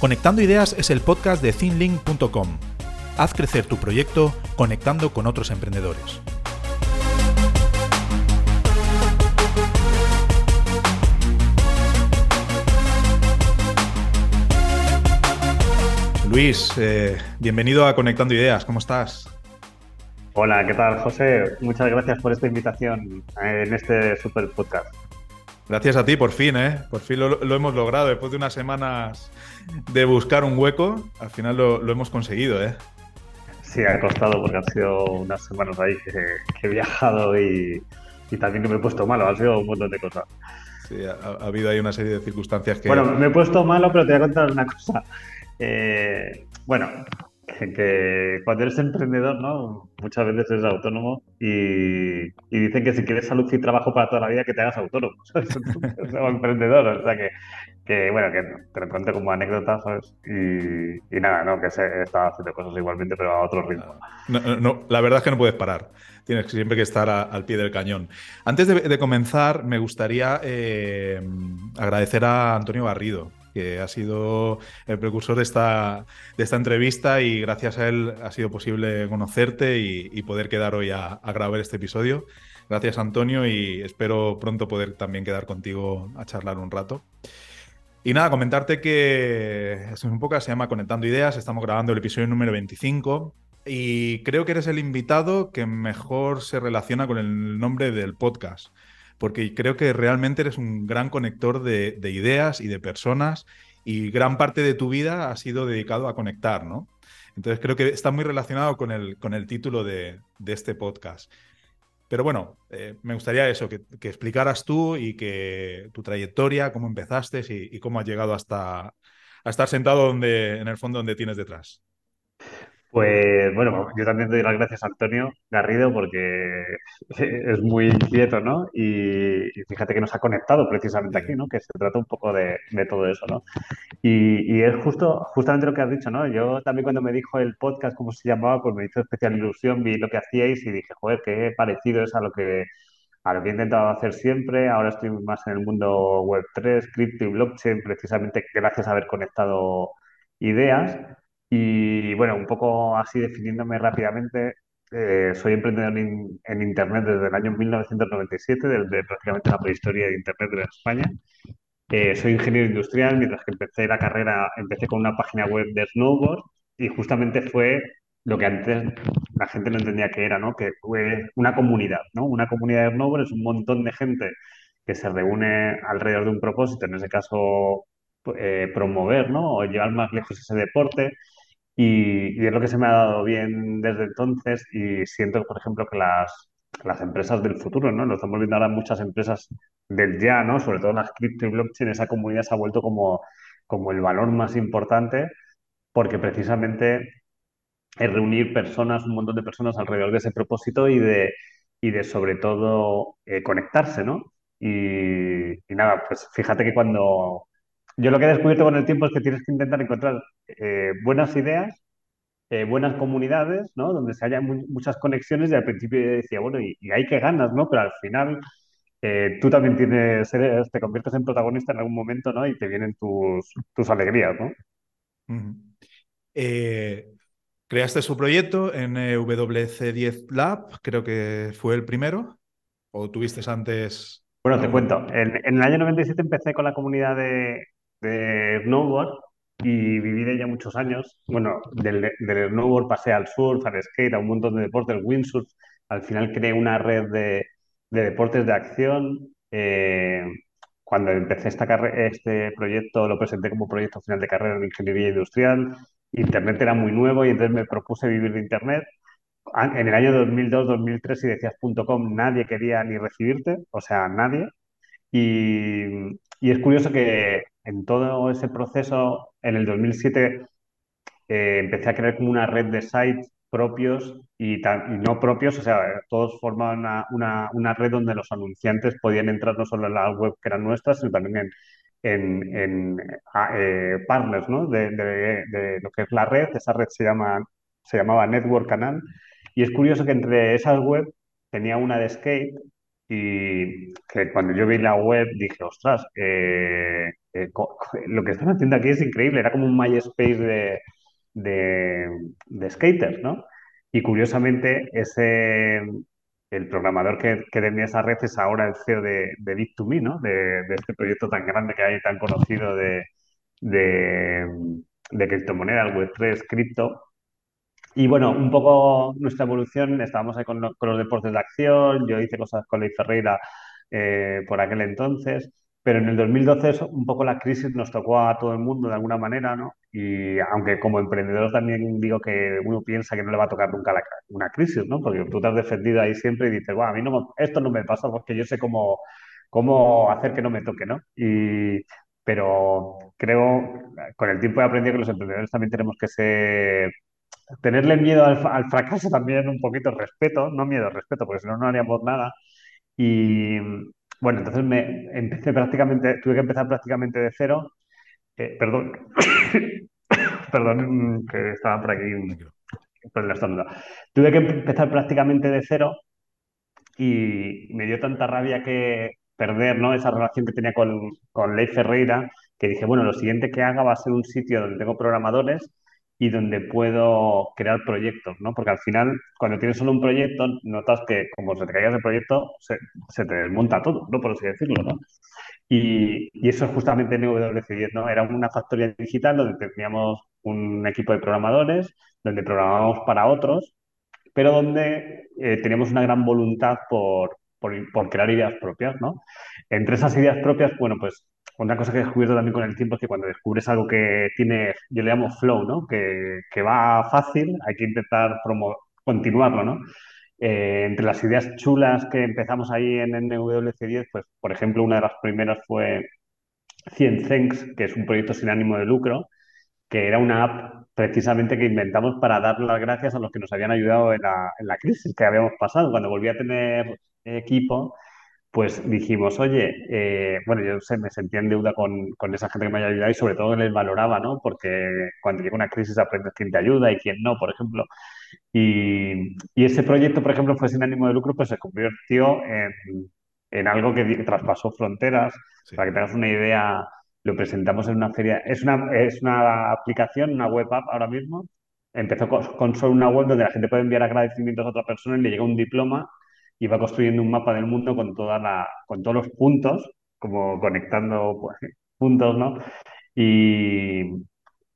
Conectando Ideas es el podcast de thinlink.com. Haz crecer tu proyecto conectando con otros emprendedores. Luis, eh, bienvenido a Conectando Ideas, ¿cómo estás? Hola, ¿qué tal, José? Muchas gracias por esta invitación en este super podcast. Gracias a ti, por fin, ¿eh? Por fin lo, hemos logrado. Después de unas semanas de buscar un hueco, al final lo, hemos conseguido, ¿eh? Sí, ha costado porque han sido unas semanas ahí que, he viajado y, también que me he puesto malo. Han sido un montón de cosas. Sí, ha, habido ahí una serie de circunstancias que... Bueno, me he puesto malo, pero te voy a contar una cosa. Eh, bueno, que cuando eres emprendedor, ¿no? Muchas veces eres autónomo y, dicen que si quieres salud y trabajo para toda la vida, que te hagas autónomo, o emprendedor. O sea que, bueno, que te lo cuento como anécdota. Y, nada, ¿no? Que se, estaba haciendo cosas igualmente, pero a otro ritmo. No, la verdad es que no puedes parar. Tienes siempre que estar al pie del cañón. Antes de, comenzar, me gustaría eh, agradecer a Antonio Garrido, que ha sido el precursor de esta, de esta entrevista y gracias a él ha sido posible conocerte y, poder quedar hoy a, grabar este episodio. Gracias Antonio y espero pronto poder también quedar contigo a charlar un rato. Y nada, comentarte que es un poco se llama Conectando Ideas, estamos grabando el episodio número 25 y creo que eres el invitado que mejor se relaciona con el nombre del podcast porque creo que realmente eres un gran conector de, ideas y de personas y gran parte de tu vida ha sido dedicado a conectar, ¿no? Entonces creo que está muy relacionado con el, con el título de, este podcast. Pero bueno, eh, me gustaría eso, que, explicaras tú y que tu trayectoria, cómo empezaste y, cómo has llegado hasta a estar sentado donde, en el fondo donde tienes detrás. Pues bueno, yo también doy las gracias a Antonio Garrido porque es muy inquieto, ¿no? Y, fíjate que nos ha conectado precisamente aquí, ¿no? Que se trata un poco de, todo eso, ¿no? Y, es justo, justamente lo que has dicho, ¿no? Yo también cuando me dijo el podcast, cómo se llamaba, pues me hizo especial ilusión, vi lo que hacíais y dije, joder, qué parecido es a lo que, a lo que he intentado hacer siempre. Ahora estoy más en el mundo Web3, cripto y blockchain, precisamente gracias a haber conectado ideas. Y bueno, un poco así definiéndome rápidamente, eh, soy emprendedor en Internet desde el año 1997, desde prácticamente la prehistoria de Internet en España. Eh, soy ingeniero industrial, mientras que empecé la carrera, empecé con una página web de snowboard y justamente fue lo que antes la gente no entendía que era, ¿no? Que fue una comunidad, ¿no? Una comunidad de snowboard es un montón de gente que se reúne alrededor de un propósito, en ese caso eh, promover, ¿no? O llevar más lejos ese deporte y, es lo que se me ha dado bien desde entonces y siento, por ejemplo, que las, las empresas del futuro, ¿no? Lo estamos viendo ahora muchas empresas del ya, ¿no? Sobre todo las cripto y blockchain, esa comunidad se ha vuelto como, como el valor más importante porque precisamente es reunir personas, un montón de personas alrededor de ese propósito y de, y de sobre todo eh, conectarse, ¿no? Y, y, nada, pues fíjate que cuando, yo lo que he descubierto con el tiempo es que tienes que intentar encontrar eh, buenas ideas, eh, buenas comunidades, ¿no? Donde se haya muchas conexiones y al principio yo decía, bueno, y, hay que ganas, ¿no? Pero al final eh, tú también tienes, te conviertes en protagonista en algún momento, ¿no? Y te vienen tus, tus alegrías, ¿no? creaste su proyecto en WC10 Lab, creo que fue el primero, o tuviste antes... Bueno, te cuento. En, en, el año 97 empecé con la comunidad de, de snowboard y viví de ella muchos años. Bueno, del, del, snowboard pasé al surf, al skate, a un montón de deportes, windsurf. Al final creé una red de, de deportes de acción. Eh, cuando empecé esta este proyecto, lo presenté como proyecto final de carrera en ingeniería industrial. Internet era muy nuevo y entonces me propuse vivir de Internet. En el año 2002-2003, si decías .com, nadie quería ni recibirte, o sea, nadie. Y, y es curioso que en todo ese proceso, en el 2007, eh, empecé a crear como una red de sites propios y, no propios, o sea, todos formaban una, red donde los anunciantes podían entrar no solo en la web que eran nuestras, sino también en, ah, eh, partners ¿no? de, lo que es la red. Esa red se llama se llamaba Network Canal, y es curioso que entre esas web tenía una de skate y que cuando yo vi la web dije, ostras, eh, eh, lo que están haciendo aquí es increíble, era como un MySpace de, de, skaters, ¿no? Y curiosamente, ese, el programador que, que, tenía esa red es ahora el CEO de, de Bit2Me, ¿no? De, este proyecto tan grande que hay, tan conocido de, de, de criptomonedas, Web3, cripto. Y bueno, un poco nuestra evolución, estábamos ahí con, con los deportes de acción, yo hice cosas con Ley Ferreira eh, por aquel entonces, pero en el 2012 un poco la crisis nos tocó a todo el mundo de alguna manera, ¿no? Y aunque como emprendedor también digo que uno piensa que no le va a tocar nunca la, una crisis, ¿no? Porque tú te has defendido ahí siempre y dices, bueno, a mí no esto no me pasa porque yo sé cómo, cómo hacer que no me toque, ¿no? Y, pero creo, con el tiempo he aprendido que los emprendedores también tenemos que ser tenerle miedo al, al, fracaso también un poquito respeto, no miedo, respeto, porque si no, no haríamos nada. Y bueno, entonces me empecé prácticamente, tuve que empezar prácticamente de cero. Eh, perdón, perdón, que estaba por aquí por el estómago. Tuve que empezar prácticamente de cero y me dio tanta rabia que perder ¿no? esa relación que tenía con, con Ley Ferreira, que dije, bueno, lo siguiente que haga va a ser un sitio donde tengo programadores y donde puedo crear proyectos, ¿no? Porque al final, cuando tienes solo un proyecto, notas que como se te caiga ese proyecto, se, se te desmonta todo, ¿no? Por así decirlo, ¿no? Y, y eso es justamente NWC10, ¿no? Era una factoría digital donde teníamos un equipo de programadores, donde programábamos para otros, pero donde eh, teníamos una gran voluntad por, por, por crear ideas propias, ¿no? Entre esas ideas propias, bueno, pues una cosa que he descubierto también con el tiempo es que cuando descubres algo que tiene, yo le llamo flow, ¿no? Que, que va fácil, hay que intentar promo continuarlo, ¿no? Eh, entre las ideas chulas que empezamos ahí en NWC10, pues, por ejemplo, una de las primeras fue 100 Thanks, que es un proyecto sin ánimo de lucro, que era una app precisamente que inventamos para dar las gracias a los que nos habían ayudado en la, en la crisis que habíamos pasado. Cuando volví a tener equipo, pues dijimos, oye, eh, bueno, yo sé, me sentía en deuda con, con, esa gente que me había ayudado y sobre todo les valoraba, ¿no? Porque cuando llega una crisis aprendes quién te ayuda y quién no, por ejemplo. Y, y ese proyecto, por ejemplo, fue sin ánimo de lucro, pues se convirtió en, en algo que traspasó fronteras. Sí. Para que tengas una idea, lo presentamos en una feria. Es una, es una aplicación, una web app ahora mismo. Empezó con, con solo una web donde la gente puede enviar agradecimientos a otra persona y le llega un diploma y va construyendo un mapa del mundo con, toda la, con todos los puntos, como conectando pues, puntos, ¿no? Y,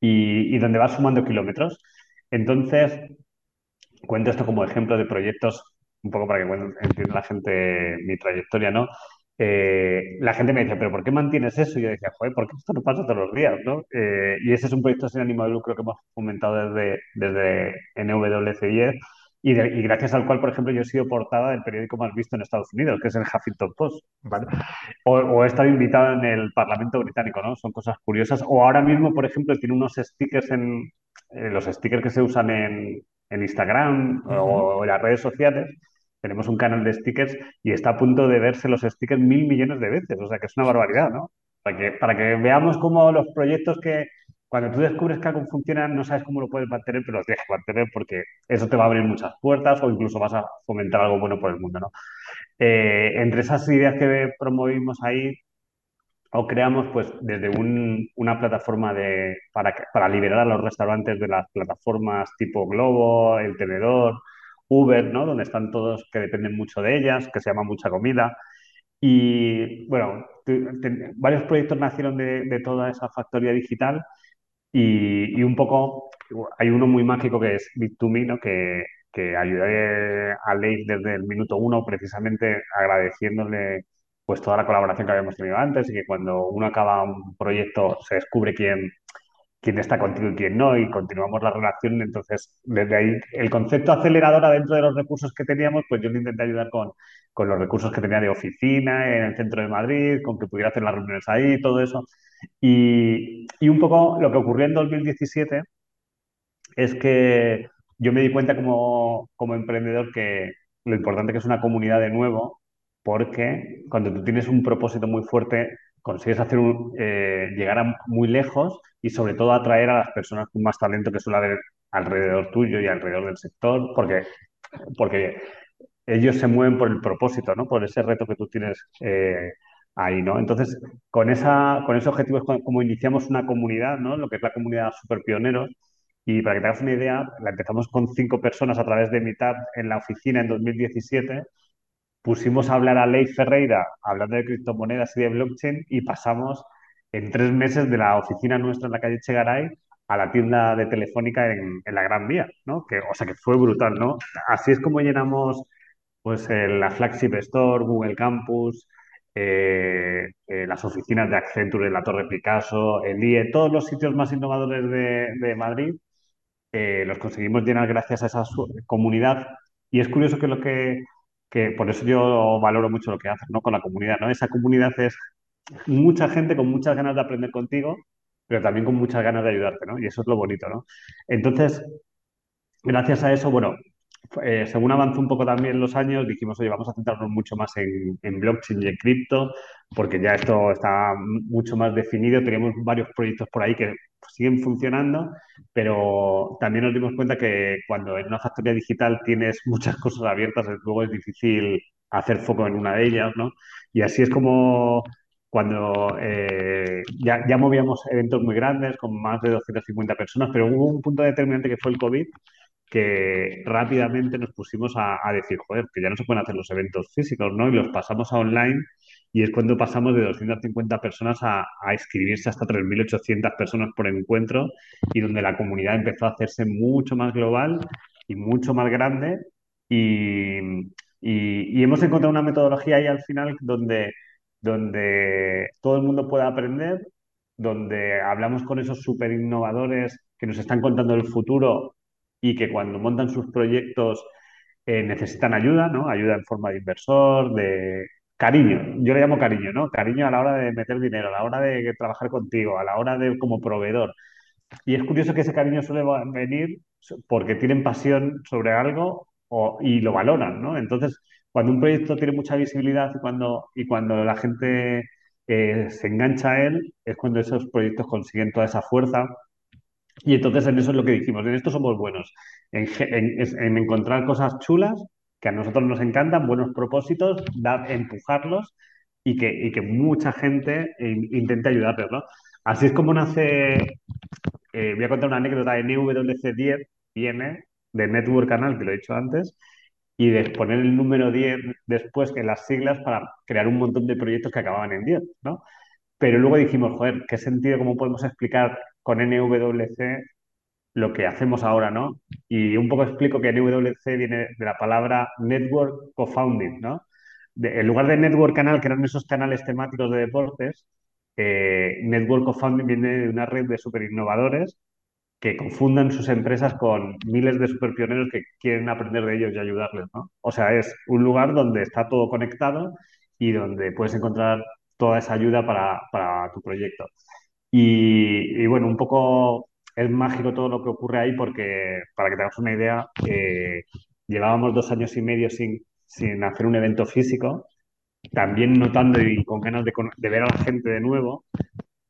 y, y, donde va sumando kilómetros. Entonces, cuento esto como ejemplo de proyectos, un poco para que bueno, entienda la gente mi trayectoria, ¿no? Eh, la gente me dice, ¿pero por qué mantienes eso? Y yo decía, joder, porque esto no pasa todos los días, ¿no? Eh, y ese es un proyecto sin ánimo de lucro que hemos fomentado desde, desde NWC10 y, de, y, gracias al cual, por ejemplo, yo he sido portada del periódico más visto en Estados Unidos, que es el Huffington Post, ¿vale? O, o, he estado invitado en el Parlamento británico, ¿no? Son cosas curiosas. O ahora mismo, por ejemplo, tiene unos stickers en eh, los stickers que se usan en, en Instagram uh -huh. o en las redes sociales. Tenemos un canal de stickers y está a punto de verse los stickers mil millones de veces, o sea que es una barbaridad, ¿no? Para que, para que veamos cómo los proyectos que, cuando tú descubres que algo funciona, no sabes cómo lo puedes mantener, pero lo tienes que mantener porque eso te va a abrir muchas puertas o incluso vas a fomentar algo bueno por el mundo, ¿no? Eh, entre esas ideas que promovimos ahí o creamos, pues, desde un, una plataforma de, para, para liberar a los restaurantes de las plataformas tipo Globo, El Tenedor, Uber, ¿no? Donde están todos que dependen mucho de ellas, que se llama Mucha Comida. Y bueno, varios proyectos nacieron de, de toda esa factoría digital y, un poco, hay uno muy mágico que es Bit2Me, ¿no? que, que ayudé a Leif desde el minuto uno, precisamente agradeciéndole pues toda la colaboración que habíamos tenido antes y que cuando uno acaba un proyecto se descubre quién, quién está contigo y quién no, y continuamos la relación. Entonces, desde ahí, el concepto aceleradora dentro de los recursos que teníamos, pues yo le intenté ayudar con, con los recursos que tenía de oficina en el centro de Madrid, con que pudiera hacer las reuniones ahí, todo eso. Y, y un poco lo que ocurrió en 2017 es que yo me di cuenta como, como emprendedor que lo importante que es una comunidad de nuevo, porque cuando tú tienes un propósito muy fuerte, consigues hacer eh, llegar a muy lejos y sobre todo atraer a las personas con más talento que suele haber alrededor tuyo y alrededor del sector, porque, porque ellos se mueven por el propósito, ¿no? Por ese reto que tú tienes eh, ahí, ¿no? Entonces, con, esa, con ese objetivo es como iniciamos una comunidad, ¿no? Lo que es la comunidad Super Pioneros. Y para que te hagas una idea, la empezamos con cinco personas a través de Meetup en la oficina en 2017 pusimos a hablar a Ley Ferreira hablando de criptomonedas y de blockchain y pasamos en tres meses de la oficina nuestra en la calle Chegaray a la tienda de Telefónica en, la Gran Vía, ¿no? O sea, que fue brutal, ¿no? Así es como llenamos pues la Flagship Store, Google Campus, eh, eh, las oficinas de Accenture en la Torre Picasso, el IE, todos los sitios más innovadores de, Madrid, eh, los conseguimos llenar gracias a esa comunidad. Y es curioso que lo que que por eso yo valoro mucho lo que haces, ¿no? Con la comunidad, ¿no? Esa comunidad es mucha gente con muchas ganas de aprender contigo, pero también con muchas ganas de ayudarte, ¿no? Y eso es lo bonito, ¿no? Entonces, gracias a eso, bueno, eh, según avanzó un poco también los años, dijimos, oye, vamos a centrarnos mucho más en, en blockchain y en cripto, porque ya esto está mucho más definido. Teníamos varios proyectos por ahí que siguen funcionando, pero también nos dimos cuenta que cuando en una factoría digital tienes muchas cosas abiertas, luego es difícil hacer foco en una de ellas, ¿no? Y así es como cuando eh, ya, ya movíamos eventos muy grandes con más de 250 personas, pero hubo un punto determinante que fue el COVID, que rápidamente nos pusimos a, a, decir, joder, que ya no se pueden hacer los eventos físicos, ¿no? Y los pasamos a online y es cuando pasamos de 250 personas a, a inscribirse hasta 3.800 personas por encuentro y donde la comunidad empezó a hacerse mucho más global y mucho más grande y, y, y hemos encontrado una metodología ahí al final donde, donde todo el mundo pueda aprender, donde hablamos con esos súper innovadores que nos están contando el futuro y que cuando montan sus proyectos eh, necesitan ayuda, ¿no? Ayuda en forma de inversor, de cariño. Yo le llamo cariño, ¿no? Cariño a la hora de meter dinero, a la hora de trabajar contigo, a la hora de como proveedor. Y es curioso que ese cariño suele venir porque tienen pasión sobre algo y lo valoran, ¿no? Entonces, cuando un proyecto tiene mucha visibilidad y cuando, y cuando la gente eh, se engancha a él, es cuando esos proyectos consiguen toda esa fuerza y entonces en eso es lo que dijimos, en esto somos buenos, en, encontrar cosas chulas que a nosotros nos encantan, buenos propósitos, dar, empujarlos y que, que mucha gente intente ayudarles, ¿no? Así es como nace, eh, voy a contar una anécdota de NWC10, viene de Network Canal, que lo he dicho antes, y de poner el número 10 después en las siglas para crear un montón de proyectos que acababan en 10, ¿no? Pero luego dijimos, joder, ¿qué sentido, cómo podemos explicar con NWC lo que hacemos ahora, ¿no? Y un poco explico que NWC viene de la palabra Network Co-Founding, ¿no? en lugar de Network Canal, que eran esos canales temáticos de deportes, eh, Network Co-Founding viene de una red de super innovadores que confundan sus empresas con miles de super pioneros que quieren aprender de ellos y ayudarles, ¿no? O sea, es un lugar donde está todo conectado y donde puedes encontrar toda esa ayuda para tu proyecto. Y, bueno, un poco es mágico todo lo que ocurre ahí porque, para que te hagas una idea, eh, llevábamos dos años y medio sin, hacer un evento físico, también notando y con ganas de, de ver a la gente de nuevo.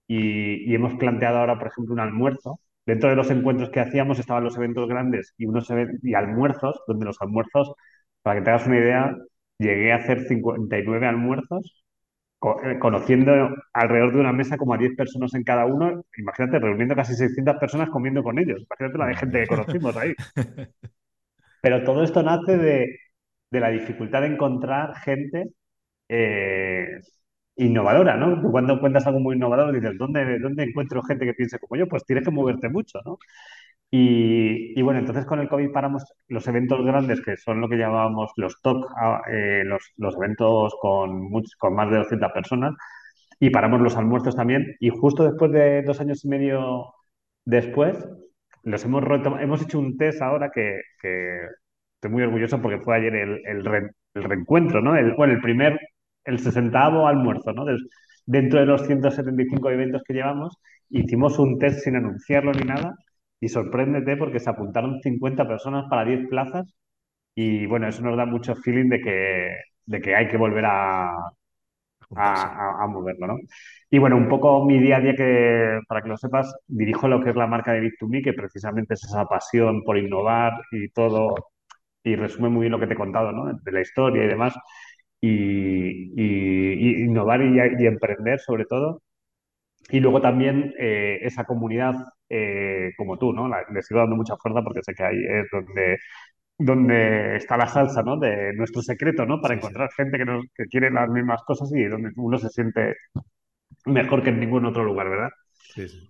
Y, hemos planteado ahora, por ejemplo, un almuerzo. Dentro de los encuentros que hacíamos estaban los eventos grandes y, unos y almuerzos, donde los almuerzos, para que te hagas una idea, llegué a hacer 59 almuerzos conociendo alrededor de una mesa como a 10 personas en cada uno, imagínate, reuniendo casi 600 personas comiendo con ellos, imagínate la de gente que conocimos ahí. Pero todo esto nace de, la dificultad de encontrar gente eh, innovadora, ¿no? Tú cuando cuentas algo muy innovador dices, ¿dónde, ¿dónde encuentro gente que piense como yo? Pues tienes que moverte mucho, ¿no? Y, bueno, entonces con el COVID paramos los eventos grandes, que son lo que llamábamos los TOC, eh, los, eventos con, con más de 200 personas, y paramos los almuerzos también. Y justo después de dos años y medio después, los hemos hemos hecho un test ahora que, estoy muy orgulloso porque fue ayer el, el, reencuentro, ¿no? El, bueno, el primer, el sesentavo almuerzo, ¿no? dentro de los 175 eventos que llevamos, hicimos un test sin anunciarlo ni nada y sorpréndete porque se apuntaron 50 personas para 10 plazas y bueno, eso nos da mucho feeling de que, de que hay que volver a, a, moverlo, ¿no? Y bueno, un poco mi día a día, que para que lo sepas, dirijo lo que es la marca de Bit2Me, que precisamente es esa pasión por innovar y todo, y resume muy bien lo que te he contado, ¿no? De la historia y demás, y, innovar y, emprender sobre todo. Y luego también eh, esa comunidad eh, como tú, ¿no? le sigo dando mucha fuerza porque sé que ahí es donde donde está la salsa, ¿no? De nuestro secreto, ¿no? Para encontrar gente que, nos, que quiere las mismas cosas y donde uno se siente mejor que en ningún otro lugar, ¿verdad? Sí, sí.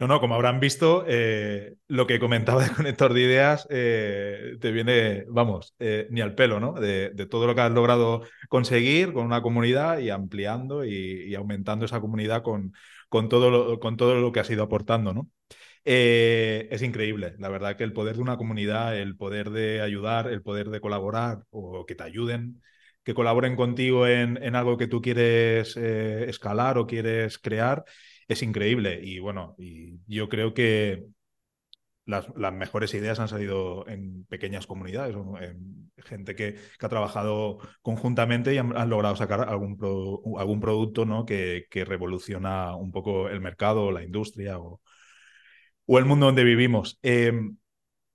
No, no, como habrán visto, eh, lo que comentaba de Conector de Ideas eh, te viene, vamos, eh, ni al pelo, ¿no? De, todo lo que has logrado conseguir con una comunidad y ampliando y, aumentando esa comunidad con, todo lo, con todo lo que has ido aportando, ¿no? Es increíble, la verdad que el poder de una comunidad, el poder de ayudar, el poder de colaborar o que te ayuden, que colaboren contigo en, algo que tú quieres escalar o quieres crear, es increíble. Y bueno, y yo creo que las, mejores ideas han salido en pequeñas comunidades, en gente que, ha trabajado conjuntamente y han, logrado sacar algún, algún producto ¿no? que, que, revoluciona un poco el mercado, la industria o, o el mundo donde vivimos. Em,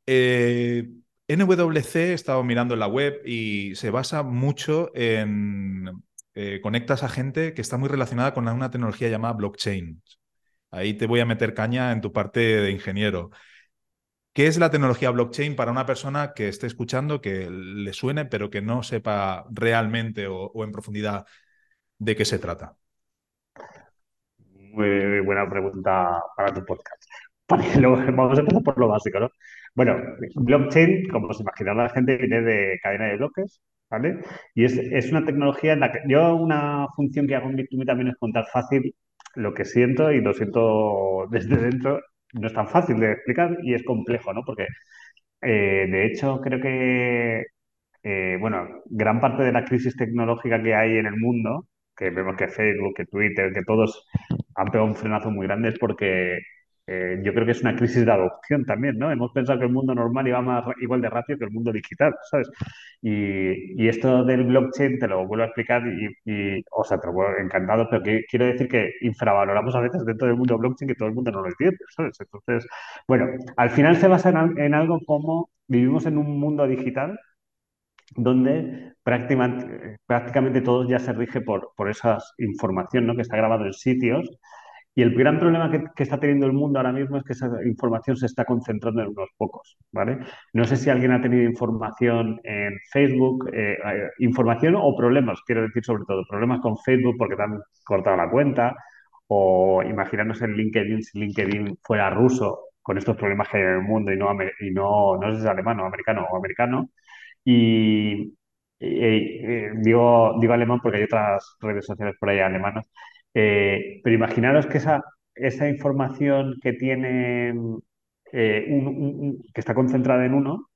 eh, NWC he estado mirando en la web y se basa mucho en eh, conectas a gente que está muy relacionada con una tecnología llamada blockchain. Ahí te voy a meter caña en tu parte de ingeniero. ¿Qué es la tecnología blockchain para una persona que esté escuchando, que le suene, pero que no sepa realmente o en profundidad de qué se trata? Muy buena pregunta para tu podcast. vamos a empezar por lo básico, ¿no? Bueno, blockchain, como se imaginará la gente, viene de cadena de bloques, ¿vale? Y es, una tecnología en la que yo una función que hago en Bit2Me también es contar fácil lo que siento y lo siento desde dentro. No es tan fácil de explicar y es complejo, ¿no? Porque, eh, de hecho, creo que, eh, bueno, gran parte de la crisis tecnológica que hay en el mundo, que vemos que Facebook, que Twitter, que todos han pegado un frenazo muy grande, es porque eh, yo creo que es una crisis de adopción también, ¿no? Hemos pensado que el mundo normal iba más igual de rápido que el mundo digital, ¿sabes? Y, esto del blockchain te lo vuelvo a explicar y, o sea, te lo vuelvo encantado, pero quiero decir que infravaloramos a veces dentro del mundo blockchain que todo el mundo no lo entiende, ¿sabes? Entonces, bueno, al final se basa en, algo como vivimos en un mundo digital donde prácticamente, prácticamente todo ya se rige por, por esa información ¿no? que está grabado en sitios y el gran problema que, está teniendo el mundo ahora mismo es que esa información se está concentrando en unos pocos, ¿vale? No sé si alguien ha tenido información en Facebook, eh, eh, información o problemas, quiero decir sobre todo, problemas con Facebook porque te han cortado la cuenta, o imaginarnos en LinkedIn si LinkedIn fuera ruso con estos problemas que hay en el mundo y no, y no, no sé si es alemán o americano o americano. Y, eh, digo, digo alemán porque hay otras redes sociales por ahí alemanas. Eh, pero imaginaros que esa, esa información que tiene, eh, que está concentrada en uno,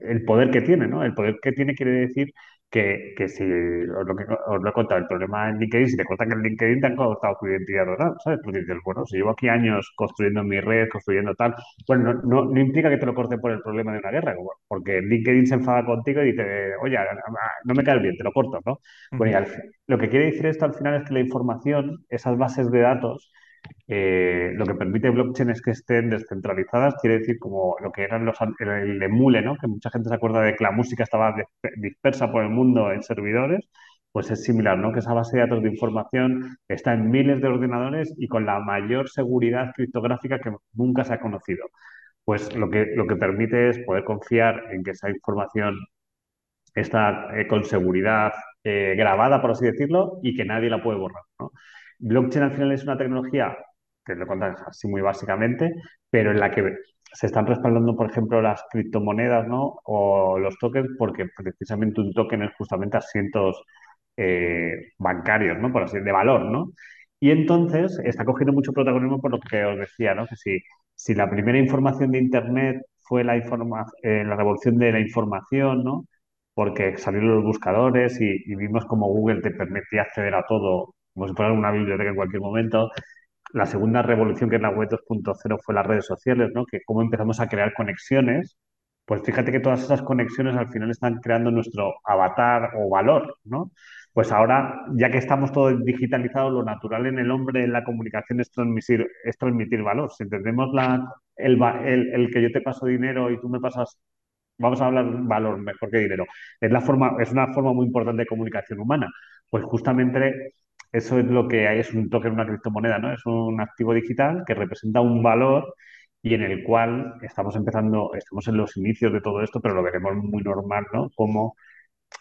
el poder que tiene, ¿no? El poder que tiene quiere decir que, si, os lo, os lo he contado, el problema en LinkedIn, si te cortan el LinkedIn, te han cortado tu identidad total, ¿sabes? Porque dices, bueno, si llevo aquí años construyendo mi red, construyendo tal, bueno, no, no, implica que te lo corten por el problema de una guerra, porque LinkedIn se enfada contigo y dice, oye, no me caes bien, te lo corto, ¿no? Bueno, y lo que quiere decir esto al final es que la información, esas bases de datos, eh, lo que permite blockchain es que estén descentralizadas, quiere decir como lo que eran los, el emule, ¿no? que mucha gente se acuerda de que la música estaba dispersa por el mundo en servidores, pues es similar, ¿no? que esa base de datos de información está en miles de ordenadores y con la mayor seguridad criptográfica que nunca se ha conocido. Pues lo que, lo que permite es poder confiar en que esa información está eh, con seguridad eh, grabada, por así decirlo, y que nadie la puede borrar. ¿no? Blockchain al final es una tecnología, que lo contas así muy básicamente, pero en la que se están respaldando, por ejemplo, las criptomonedas ¿no? o los tokens, porque precisamente un token es justamente asientos eh, bancarios, ¿no? por así de valor. ¿no? Y entonces está cogiendo mucho protagonismo por lo que os decía, ¿no? que si, si la primera información de Internet fue la, eh, la revolución de la información, ¿no? porque salieron los buscadores y, y vimos como Google te permitía acceder a todo como si fuera una biblioteca en cualquier momento. La segunda revolución, que es la web 2.0, fue las redes sociales, ¿no? Que cómo empezamos a crear conexiones pues fíjate que todas esas conexiones al final están creando nuestro avatar o valor, ¿no? Pues ahora, ya que estamos todos digitalizados, lo natural en el hombre en la comunicación es transmitir, es transmitir valor. Si entendemos la, el, el, el que yo te paso dinero y tú me pasas vamos a hablar valor mejor que dinero. Es, la forma, es una forma muy importante de comunicación humana. Pues justamente eso es lo que hay, es un token, una criptomoneda, ¿no? Es un activo digital que representa un valor y en el cual estamos empezando, estamos en los inicios de todo esto, pero lo veremos muy normal, ¿no? Como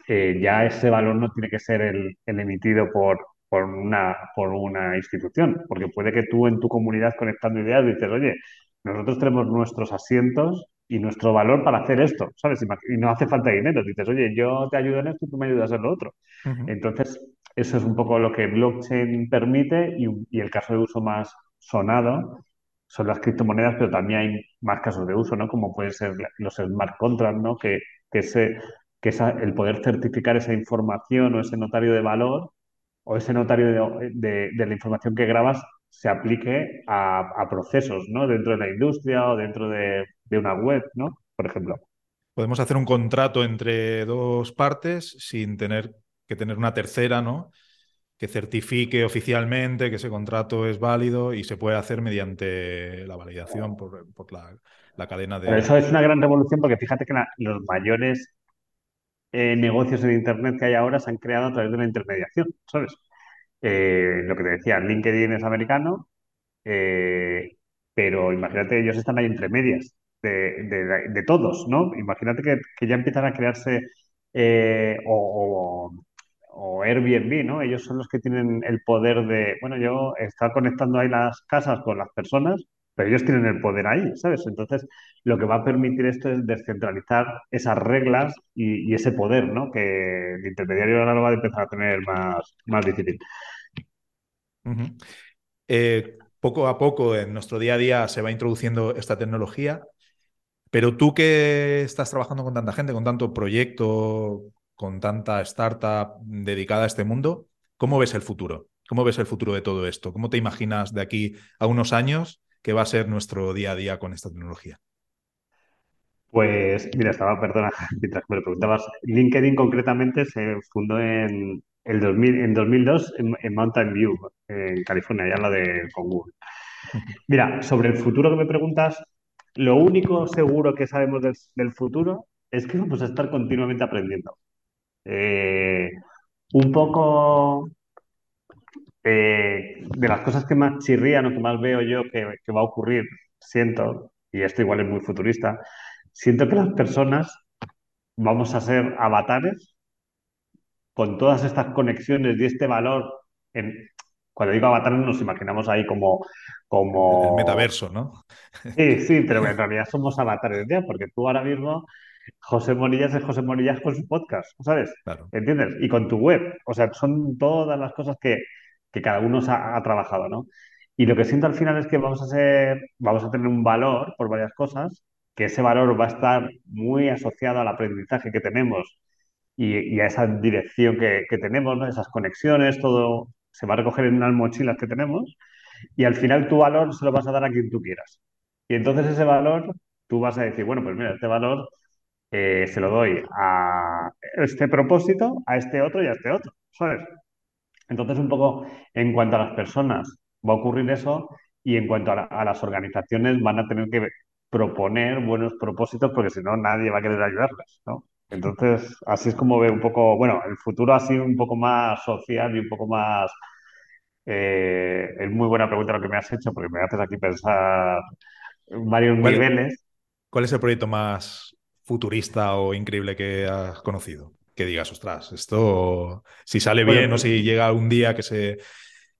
eh, ya ese valor no tiene que ser el, el emitido por, por, una, por una institución, porque puede que tú en tu comunidad conectando ideas dices, oye, nosotros tenemos nuestros asientos y nuestro valor para hacer esto, ¿sabes? Y no hace falta dinero. Dices, oye, yo te ayudo en esto y tú me ayudas en lo otro. Entonces, eso es un poco lo que blockchain permite y, el caso de uso más sonado son las criptomonedas, pero también hay más casos de uso, ¿no? Como pueden ser los smart contracts, ¿no? Que, que, ese, que el poder certificar esa información o ese notario de valor o ese notario de, de, la información que grabas se aplique a, a, procesos, ¿no? Dentro de la industria o dentro de, de una web, ¿no? Por ejemplo. Podemos hacer un contrato entre dos partes sin tener que tener una tercera, ¿no? Que certifique oficialmente que ese contrato es válido y se puede hacer mediante la validación por, por la, la, cadena de. Eso es una gran revolución porque fíjate que los mayores eh, negocios en Internet que hay ahora se han creado a través de la intermediación, ¿sabes? Eh, lo que te decía, LinkedIn es americano, eh, pero imagínate, ellos están ahí entre medias de, de, todos, ¿no? Imagínate que, que, ya empiezan a crearse o, o, Airbnb, ¿no? Ellos son los que tienen el poder de, bueno, yo está conectando ahí las casas con las personas, pero ellos tienen el poder ahí, ¿sabes? Entonces, lo que va a permitir esto es descentralizar esas reglas y, ese poder, ¿no? Que el intermediario ahora lo va a empezar a tener más, más difícil. Eh, poco a poco en nuestro día a día se va introduciendo esta tecnología, pero tú que estás trabajando con tanta gente, con tanto proyecto, con tanta startup dedicada a este mundo, ¿cómo ves el futuro? ¿Cómo ves el futuro de todo esto? ¿Cómo te imaginas de aquí a unos años que va a ser nuestro día a día con esta tecnología? Pues mira, estaba, perdona, mientras me lo preguntabas, LinkedIn concretamente se fundó en, el 2000, en 2002 en, en, Mountain View, en California, ya la de con Google. Mira, sobre el futuro que me preguntas, lo único seguro que sabemos del, del futuro es que vamos a estar continuamente aprendiendo. Eh, un poco eh, de las cosas que más chirrían o que más veo yo que, que va a ocurrir, siento, y esto igual es muy futurista, siento que las personas vamos a ser avatares con todas estas conexiones y este valor, en, cuando digo avatar nos imaginamos ahí como, como... El metaverso, ¿no? Sí, sí, pero en realidad somos avatares ya, porque tú ahora mismo, José Morillas es José Morillas con su podcast, ¿sabes? Claro. ¿Entiendes? Y con tu web. O sea, son todas las cosas que, que cada uno ha, ha, trabajado, ¿no? Y lo que siento al final es que vamos a ser, vamos a tener un valor por varias cosas, que ese valor va a estar muy asociado al aprendizaje que tenemos y, y a esa dirección que, que, tenemos, ¿no? esas conexiones, todo se va a recoger en unas mochilas que tenemos y al final tu valor se lo vas a dar a quien tú quieras. Y entonces ese valor, tú vas a decir, bueno, pues mira, este valor eh, se lo doy a este propósito, a este otro y a este otro, ¿sabes? Entonces un poco en cuanto a las personas va a ocurrir eso y en cuanto a, la, a las organizaciones van a tener que proponer buenos propósitos porque si no nadie va a querer ayudarlas, ¿no? Entonces, así es como veo un poco, bueno, el futuro ha sido un poco más social y un poco más... Eh, es muy buena pregunta lo que me has hecho porque me haces aquí pensar varios ¿Cuál, niveles. ¿Cuál es el proyecto más futurista o increíble que has conocido? Que digas, ostras, esto, si sale bien o si llega un día que se,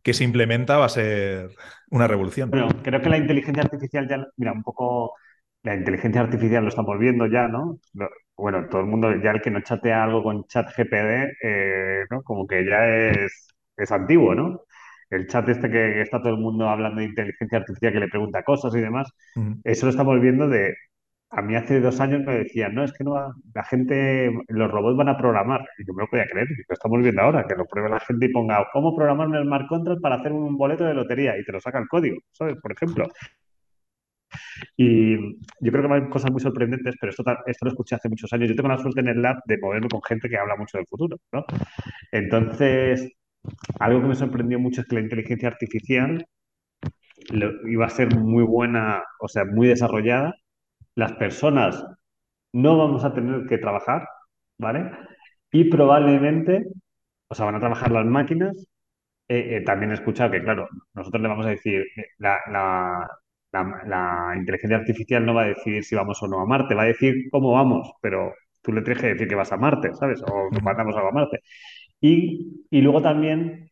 que se implementa, va a ser una revolución. Bueno, creo que la inteligencia artificial ya, mira, un poco la inteligencia artificial lo estamos viendo ya, ¿no? Bueno, todo el mundo, ya el que no chatea algo con chat GPD, eh, ¿no? Como que ya es, es antiguo, ¿no? El chat este que, que, está todo el mundo hablando de inteligencia artificial que le pregunta cosas y demás, uh -huh. eso lo estamos viendo de... A mí hace dos años me decían, no, es que no va, la gente, los robots van a programar. Y yo me lo podía creer, lo estamos viendo ahora, que lo pruebe la gente y ponga, ¿cómo programar un smart contract para hacer un boleto de lotería? Y te lo saca el código, ¿sabes? Por ejemplo. Y yo creo que hay cosas muy sorprendentes, pero esto, esto lo escuché hace muchos años. Yo tengo la suerte en el lab de moverme con gente que habla mucho del futuro, ¿no? Entonces, algo que me sorprendió mucho es que la inteligencia artificial iba a ser muy buena, o sea, muy desarrollada. Las personas no vamos a tener que trabajar, ¿vale? Y probablemente, o sea, van a trabajar las máquinas. Eh, eh, también he escuchado que, claro, nosotros le vamos a decir, eh, la, la, inteligencia artificial no va a decidir si vamos o no a Marte, va a decir cómo vamos, pero tú le tienes que decir que vas a Marte, ¿sabes? O mandamos algo a Marte. Y, y luego también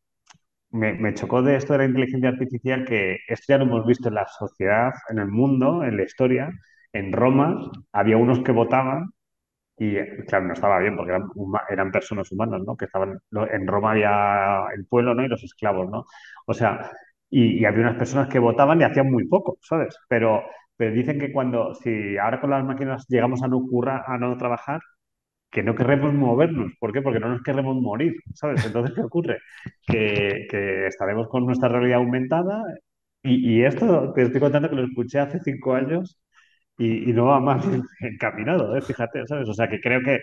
me, chocó de esto de la inteligencia artificial que esto ya lo hemos visto en la sociedad, en el mundo, en la historia. En Roma había unos que votaban y, claro, no estaba bien porque eran, eran personas humanas, ¿no? Que estaban, en Roma había el pueblo, ¿no? Y los esclavos, ¿no? O sea, y, había unas personas que votaban y hacían muy poco, ¿sabes? Pero, pero dicen que cuando, si ahora con las máquinas llegamos a no currar, a no trabajar, que no queremos movernos. ¿Por qué? Porque no nos queremos morir, ¿sabes? Entonces, ¿qué ocurre? Que, estaremos con nuestra realidad aumentada y, esto te estoy contando que lo escuché hace cinco años y, no va más encaminado, ¿eh? fíjate, ¿sabes? O sea, que creo que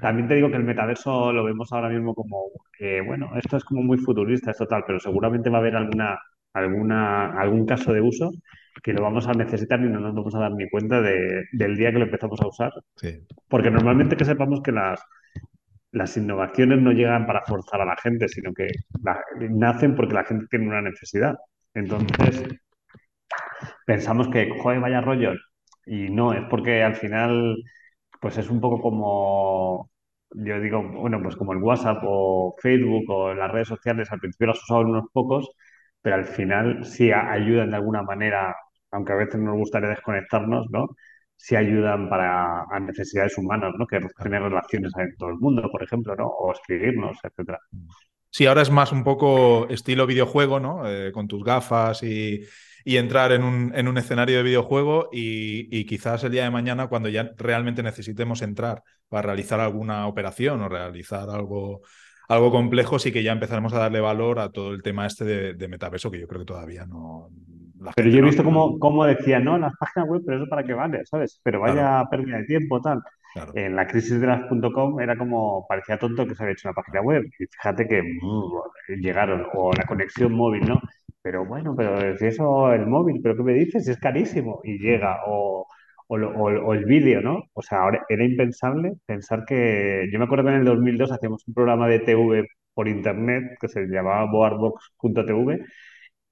también te digo que el metaverso lo vemos ahora mismo como, que, bueno, esto es como muy futurista, es total, pero seguramente va a haber alguna, alguna, algún caso de uso que lo vamos a necesitar y no nos vamos a dar ni cuenta del día que lo empezamos a usar. Porque normalmente que sepamos que las, las innovaciones no llegan para forzar a la gente, sino que nacen porque la gente tiene una necesidad. Entonces, pensamos que, joder, vaya rollo. Y no, es porque al final, pues es un poco como, yo digo, bueno, pues como el WhatsApp o Facebook o las redes sociales, al principio las usaban unos pocos, pero al final sí ayudan de alguna manera, aunque a veces nos gustaría desconectarnos, ¿no? Sí ayudan para a necesidades humanas, ¿no? Que tener relaciones en todo el mundo, por ejemplo, ¿no? O escribirnos, etcétera. Sí, ahora es más un poco estilo videojuego, ¿no? Eh, con tus gafas y, entrar en un, escenario de videojuego y, y, quizás el día de mañana, cuando ya realmente necesitemos entrar para realizar alguna operación o realizar algo algo complejo, sí que ya empezaremos a darle valor a todo el tema este de, metaverso, que yo creo que todavía no. Pero yo he visto cómo, cómo decía, no, las páginas web, pero eso para qué vale, ¿sabes? Pero vaya pérdida de tiempo, tal. En la crisis de las .com era como, parecía tonto que se había hecho una página web. Y fíjate que llegaron, o la conexión móvil, ¿no? Pero bueno, pero si eso, el móvil, ¿pero qué me dices? Es carísimo. Y llega, o o, el vídeo, ¿no? O sea, ahora era impensable pensar que. Yo me acuerdo que en el 2002 hacíamos un programa de TV por internet que se llamaba boardbox.tv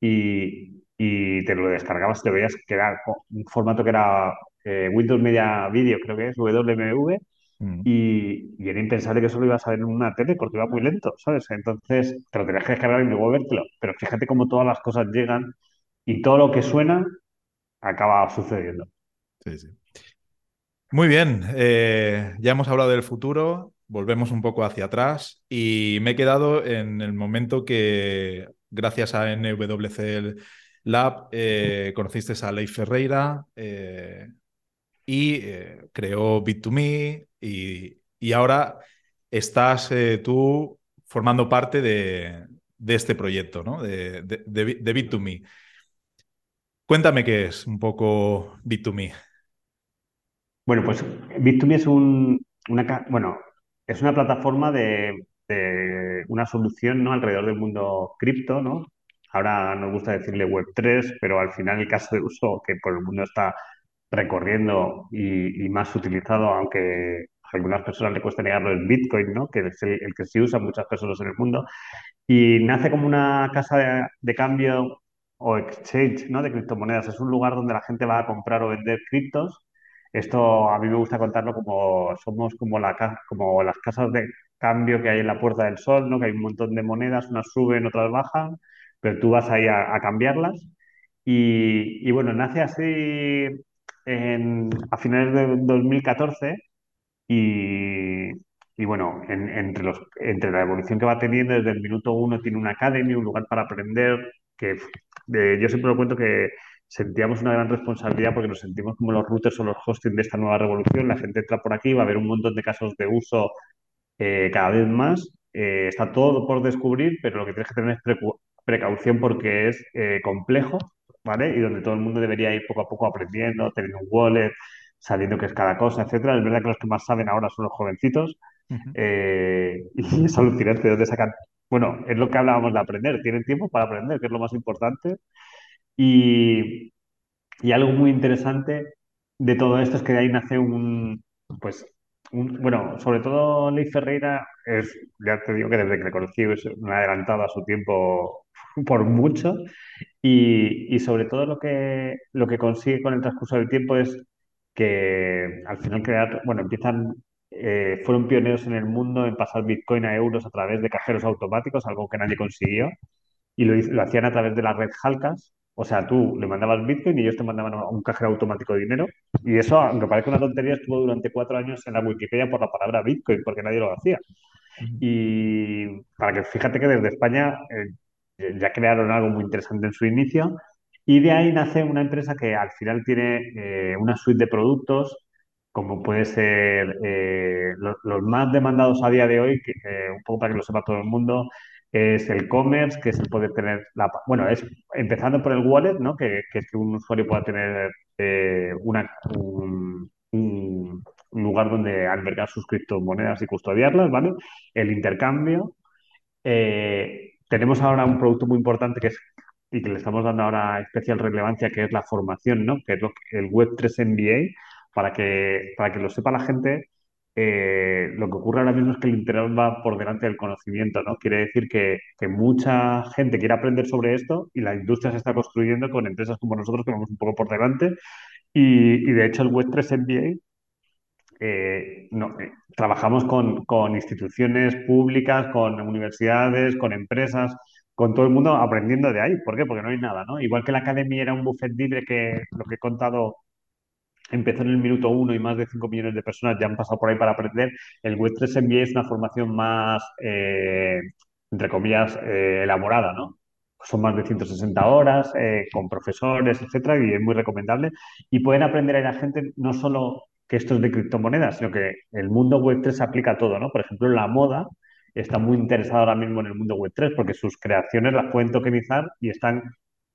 y, y te lo descargabas te veías que era un formato que era eh, Windows Media Video, creo que es, WMV, mm. y, y, era impensable que eso lo ibas a ver en una tele porque iba muy lento, ¿sabes? Entonces te lo tenías que descargar y luego vértelo. Pero fíjate cómo todas las cosas llegan y todo lo que suena acaba sucediendo. Sí, sí. Muy bien, eh, ya hemos hablado del futuro, volvemos un poco hacia atrás y me he quedado en el momento que, gracias a NWC Lab, eh, conociste a Leif Ferreira eh, y creó Bit2Me y, y, ahora estás tú formando parte de, este proyecto, ¿no? de, de, de Bit2Me. Cuéntame qué es un poco Bit2Me. Bueno, pues Bit2Me es un, una, bueno, es una plataforma de, una solución ¿no? alrededor del mundo cripto, ¿no? Ahora nos gusta decirle Web3, pero al final el caso de uso que por el mundo está recorriendo y, más utilizado, aunque algunas personas le cuesta negarlo, es Bitcoin, ¿no? Que es el, que se usa muchas personas en el mundo. Y nace como una casa de, de cambio o exchange, ¿no? De criptomonedas. Es un lugar donde la gente va a comprar o vender criptos esto a mí me gusta contarlo como somos como, la, como las casas de cambio que hay en la Puerta del Sol, ¿no? que hay un montón de monedas, unas suben, otras bajan, pero tú vas ahí a, cambiarlas. Y, bueno, nace así a finales de 2014 y, y bueno, entre, los, entre la evolución que va teniendo, desde el minuto uno tiene una academy, un lugar para aprender, que yo siempre lo cuento que sentíamos una gran responsabilidad porque nos sentimos como los routers o los hosting de esta nueva revolución. La gente entra por aquí, va a haber un montón de casos de uso eh, cada vez más. Eh, está todo por descubrir, pero lo que tienes que tener es precaución porque es eh, complejo ¿vale? Y donde todo el mundo debería ir poco a poco aprendiendo, teniendo un wallet, sabiendo qué es cada cosa, etcétera. Es verdad que los que más saben ahora son los jovencitos. Eh, y es alucinante de dónde sacan. Bueno, es lo que hablábamos de aprender. Tienen tiempo para aprender, que es lo más importante. Y, y algo muy interesante de todo esto es que de ahí nace un, pues, un- bueno, sobre todo Leif Ferreira es, ya te digo que desde que le conocí es un adelantado a su tiempo por mucho y, y sobre todo lo que, lo que consigue con el transcurso del tiempo es que al final crear, bueno, empiezan, eh, fueron pioneros en el mundo en pasar Bitcoin a euros a través de cajeros automáticos, algo que nadie consiguió y lo, lo hacían a través de la red Halcas. O sea, tú le mandabas Bitcoin y ellos te mandaban a un cajero automático de dinero. Y eso, aunque parezca una tontería, estuvo durante cuatro años en la Wikipedia por la palabra Bitcoin, porque nadie lo hacía. Y para que fíjate que desde España eh, ya crearon algo muy interesante en su inicio. Y de ahí nace una empresa que al final tiene eh, una suite de productos, como puede ser eh, lo- los más demandados a día de hoy, que, eh, un poco para que lo sepa todo el mundo, es el commerce, que se puede tener, la, bueno, es empezando por el wallet, ¿no? Que, que es que un usuario pueda tener un, un- lugar donde albergar sus criptomonedas y custodiarlas, ¿vale? El intercambio. Tenemos ahora un producto muy importante que es, y que le estamos dando ahora especial relevancia, que es la formación, ¿no? Que es lo el Web3 MBA, para que, para que lo sepa la gente. eh, lo que ocurre ahora mismo es que el Internet va por delante del conocimiento, ¿no? Quiere decir que, que mucha gente quiere aprender sobre esto y la industria se está construyendo con empresas como nosotros que vamos un poco por delante. Y, y de hecho el Web3 MBA eh, no, eh, trabajamos con, con instituciones públicas, con universidades, con empresas, con todo el mundo aprendiendo de ahí. ¿Por qué? Porque no hay nada, ¿no? Igual que la academia era un buffet libre que lo que he contado empezó en el minuto uno y más de 5 millones de personas ya han pasado por ahí para aprender, el Web3 MBA es una formación más, eh, entre comillas, eh, elaborada, ¿no? Son más de 160 horas, eh, con profesores, etcétera, y es muy recomendable. Y pueden aprender ahí la gente no solo que esto es de criptomonedas, sino que el mundo Web3 se aplica a todo, ¿no? Por ejemplo, la moda está muy interesada ahora mismo en el mundo Web3 porque sus creaciones las pueden tokenizar y están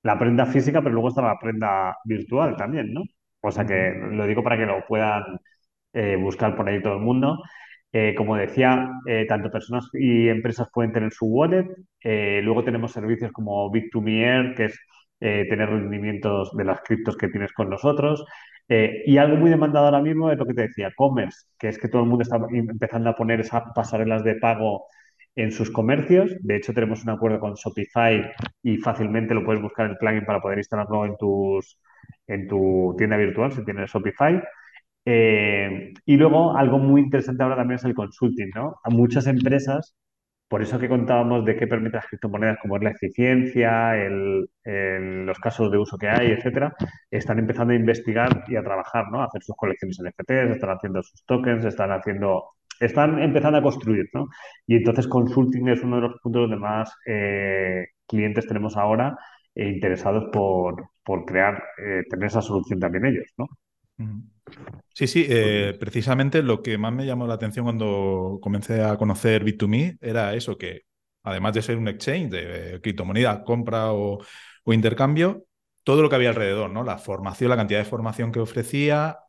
la prenda física, pero luego está la prenda virtual también, ¿no? O sea que lo digo para que lo puedan eh, buscar por ahí todo el mundo. Eh, como decía, eh, tanto personas y empresas pueden tener su wallet. Luego tenemos servicios como Bit2Me Earn, que es tener rendimientos de las criptos que tienes con nosotros. Eh, y algo muy demandado ahora mismo es lo que te decía, commerce, que es que todo el mundo está empezando a poner esas pasarelas de pago en sus comercios. De hecho, tenemos un acuerdo con Shopify y fácilmente lo puedes buscar el plugin para poder instalarlo en tus, en tu tienda virtual si tienes Shopify. Eh, y luego algo muy interesante ahora también es el consulting, ¿no? A muchas empresas, por eso que contábamos de qué permite las criptomonedas, como es la eficiencia, los casos de uso que hay, etcétera, están empezando a investigar y a trabajar, ¿no? A hacer sus colecciones NFTs, están haciendo sus tokens, están haciendo, están empezando a construir, ¿no? Y entonces consulting es uno de los puntos donde más eh, clientes tenemos ahora e interesados por, por crear, eh, tener esa solución también ellos, ¿no? Sí, sí, eh, precisamente lo que más me llamó la atención cuando comencé a conocer Bit2Me era eso, que además de ser un exchange de criptomoneda, compra o, o intercambio, todo lo que había alrededor, ¿no? La formación, la cantidad de formación que ofrecía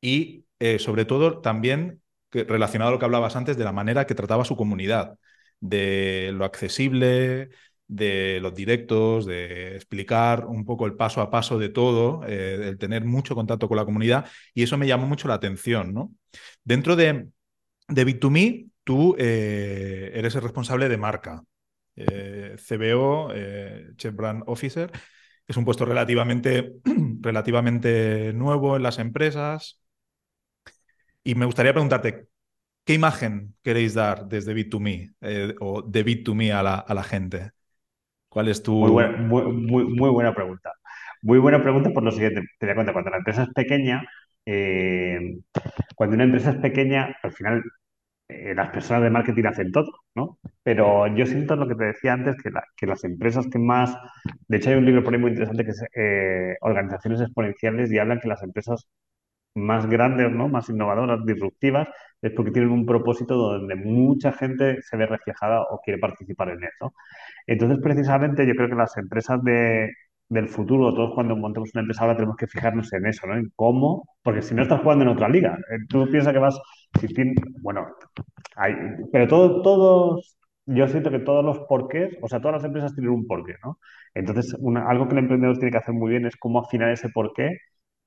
y eh, sobre todo también que- relacionado a lo que hablabas antes de la manera que trataba su comunidad, de lo accesible, de los directos, de explicar un poco el paso a paso de todo, eh, el tener mucho contacto con la comunidad y eso me llamó mucho la atención, ¿no? Dentro de, de Bit2Me, tú eh, eres el responsable de marca, eh, CBO, eh, Chief Brand Officer. Es un puesto relativamente, relativamente nuevo en las empresas. Y me gustaría preguntarte, ¿qué imagen queréis dar desde Bit2Me eh, o de Bit2Me a la, a la gente? ¿Cuál es Muy buena, tu... muy, muy, buena pregunta. Muy buena pregunta por lo siguiente. Te das cuenta, cuando la empresa es pequeña, eh, cuando una empresa es pequeña, al final eh, las personas de marketing hacen todo, ¿no? Pero yo siento lo que te decía antes, que, que las empresas que más... De hecho, hay un libro por ahí muy interesante que es eh, Organizaciones Exponenciales y hablan que las empresas más grandes, ¿no? Más innovadoras, disruptivas, es porque tienen un propósito donde mucha gente se ve reflejada o quiere participar en eso. Entonces, precisamente, yo creo que las empresas de, del futuro, todos cuando montemos una empresa ahora tenemos que fijarnos en eso, ¿no? En cómo, porque si no estás jugando en otra liga, eh, tú piensas que vas, si bueno, hay, pero todo, todos, yo siento que todos los porqués, o sea, todas las empresas tienen un porqué, ¿no? Entonces, algo que el emprendedor tiene que hacer muy bien es cómo afinar ese porqué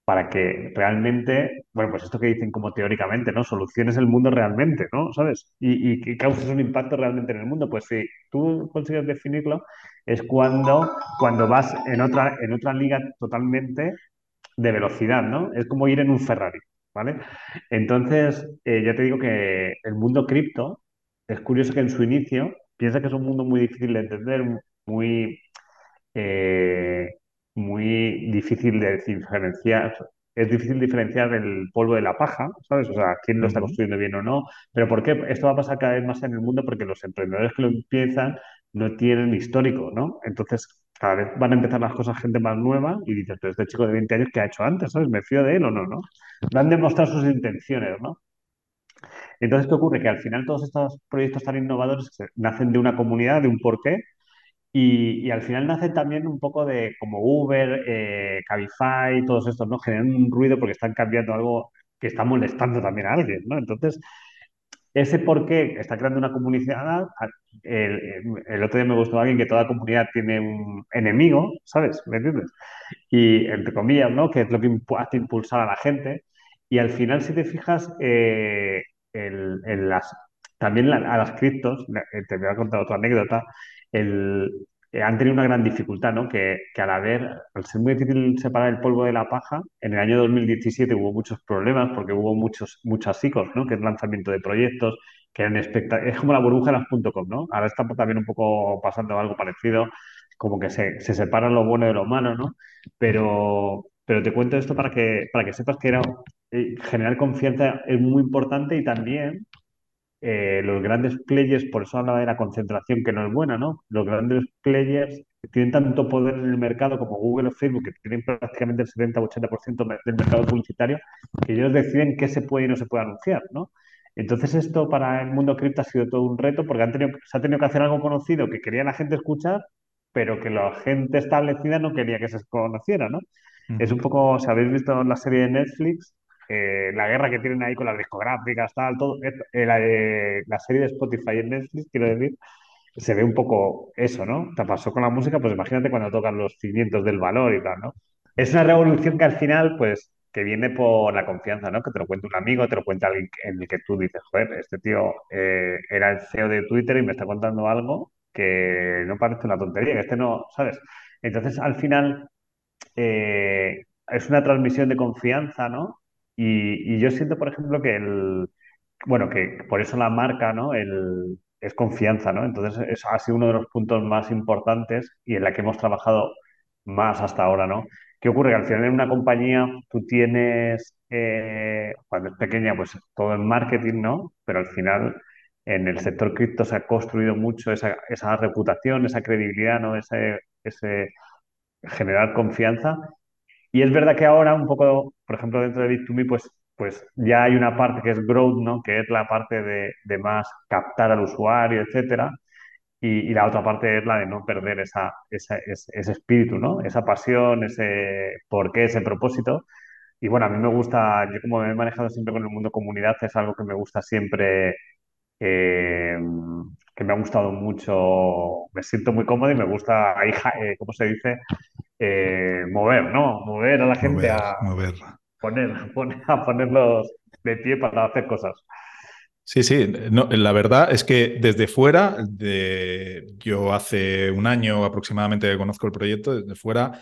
para que realmente, bueno, pues esto que dicen como teóricamente, ¿no? Soluciones el mundo realmente, ¿no? ¿Sabes? Y, que causes un impacto realmente en el mundo. Pues si tú consigues definirlo, es cuando, cuando vas en otra, en otra liga totalmente de velocidad, ¿no? Es como ir en un Ferrari, ¿vale? Entonces, eh, ya te digo que el mundo cripto, es curioso que en su inicio piensa que es un mundo muy difícil de entender, muy... Eh, muy difícil de diferenciar. Es difícil diferenciar el polvo de la paja, ¿sabes? O sea, quién lo está construyendo bien o no. Pero ¿por qué? Esto va a pasar cada vez más en el mundo porque los emprendedores que lo empiezan no tienen histórico, ¿no? Entonces, cada vez van a empezar las cosas gente más nueva y dices, pero este chico de 20 años, ¿qué ha hecho antes? ¿Sabes? ¿Me fío de él o no? ¿no? Van a demostrar sus intenciones, ¿no? Entonces, ¿qué ocurre? Que al final todos estos proyectos tan innovadores nacen de una comunidad, de un porqué, y, al final nace también un poco de como Uber, eh, Cabify, todos estos, ¿no? Generan un ruido porque están cambiando algo que está molestando también a alguien, ¿no? Entonces, ese por qué está creando una comunidad, el, otro día me gustó alguien que toda comunidad tiene un enemigo, ¿sabes? ¿Me entiendes? Y entre comillas, ¿no? Que es lo que hace impulsar a la gente. Y al final, si te fijas, eh, en las, también a las criptos, eh, te voy a contar otra anécdota, el, eh, han tenido una gran dificultad, ¿no? Que, que, al haber, al ser muy difícil separar el polvo de la paja, en el año 2017 hubo muchos problemas porque hubo muchos, muchas ciclos, ¿no? Que es lanzamiento de proyectos, que eran Es como la burbuja de las .com, ¿no? Ahora está también un poco pasando algo parecido, como que se, se separa lo bueno de lo malo, ¿no? Pero, pero te cuento esto para que, para que sepas que era, eh, generar confianza es muy importante y también eh, los grandes players, por eso hablaba de la concentración que no es buena, ¿no? Los grandes players tienen tanto poder en el mercado como Google o Facebook, que tienen prácticamente el 70-80% del mercado publicitario, que ellos deciden qué se puede y no se puede anunciar, ¿no? Entonces esto para el mundo cripto ha sido todo un reto porque han tenido, se ha tenido que hacer algo conocido que quería la gente escuchar, pero que la gente establecida no quería que se conociera, ¿no? Es un poco, si habéis visto la serie de Netflix, eh, la guerra que tienen ahí con las discográficas, tal, todo, eh, la, la, serie de Spotify en Netflix, quiero decir, se ve un poco eso, ¿no? Te pasó con la música, pues imagínate cuando tocan los cimientos del valor y tal, ¿no? Es una revolución que al final, pues, que viene por la confianza, ¿no? Que te lo cuenta un amigo, te lo cuenta alguien en el que tú dices, joder, este tío eh, era el CEO de Twitter y me está contando algo que no parece una tontería, que este no, ¿sabes? Entonces, al final, es una transmisión de confianza, ¿no? Y, yo siento, por ejemplo, que el, bueno, que por eso la marca, ¿no? El, es confianza, ¿no? Entonces, eso ha sido uno de los puntos más importantes y en la que hemos trabajado más hasta ahora, ¿no? ¿Qué ocurre? Que al final en una compañía tú tienes, eh, cuando es pequeña, pues todo el marketing, ¿no? Pero al final en el sector cripto se ha construido mucho esa, esa reputación, esa credibilidad, ¿no? Ese, ese generar confianza y es verdad que ahora un poco, por ejemplo, dentro de Bit2Me, pues, pues ya hay una parte que es growth, ¿no? Que es la parte de, de más captar al usuario, etcétera. Y, la otra parte es la de no perder esa, ese, espíritu, ¿no? Esa pasión, ese porqué, ese propósito. Y bueno, a mí me gusta, yo como me he manejado siempre con el mundo comunidad, es algo que me gusta siempre, eh, que me ha gustado mucho, me siento muy cómodo y me gusta, ahí, eh, ¿cómo se dice? Eh, mover, ¿no? Mover a la gente a Poner, a ponerlos de pie para hacer cosas. Sí, sí, la verdad es que desde fuera, de, yo hace un año aproximadamente que conozco el proyecto, desde fuera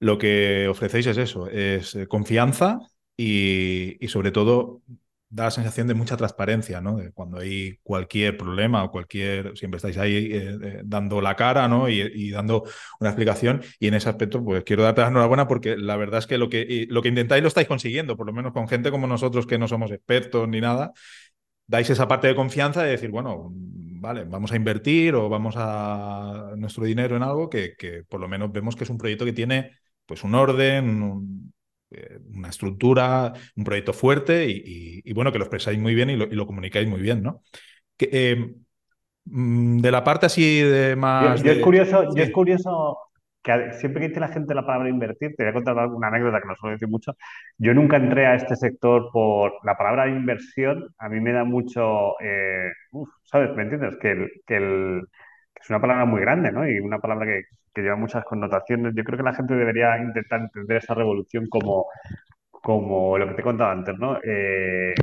lo que ofrecéis es eso, es confianza y, y sobre todo da la sensación de mucha transparencia, ¿no? De cuando hay cualquier problema o cualquier, siempre estáis ahí eh, eh, dando la cara, ¿no? Y, dando una explicación. Y en ese aspecto, pues quiero darte la enhorabuena porque la verdad es que lo que, lo que intentáis lo estáis consiguiendo, por lo menos con gente como nosotros que no somos expertos ni nada. Dais esa parte de confianza de decir, bueno, vale, vamos a invertir o vamos a nuestro dinero en algo que, que por lo menos vemos que es un proyecto que tiene pues un orden, un, una estructura, un proyecto fuerte y, bueno, que lo expresáis muy bien y lo, comunicáis muy bien, ¿no? Eh, mm, de la parte así de más... Yo, es, curioso, es curioso que siempre que dice la gente la palabra invertir, te voy a contar alguna anécdota que no suelo decir mucho. Yo nunca entré a este sector por la palabra inversión, a mí me da mucho, eh, ¿sabes? ¿Me entiendes? Que, el, que, el, es una palabra muy grande, ¿no? Y una palabra que, lleva muchas connotaciones. Yo creo que la gente debería intentar entender esa revolución como, como lo que te he contado antes, ¿no? Eh,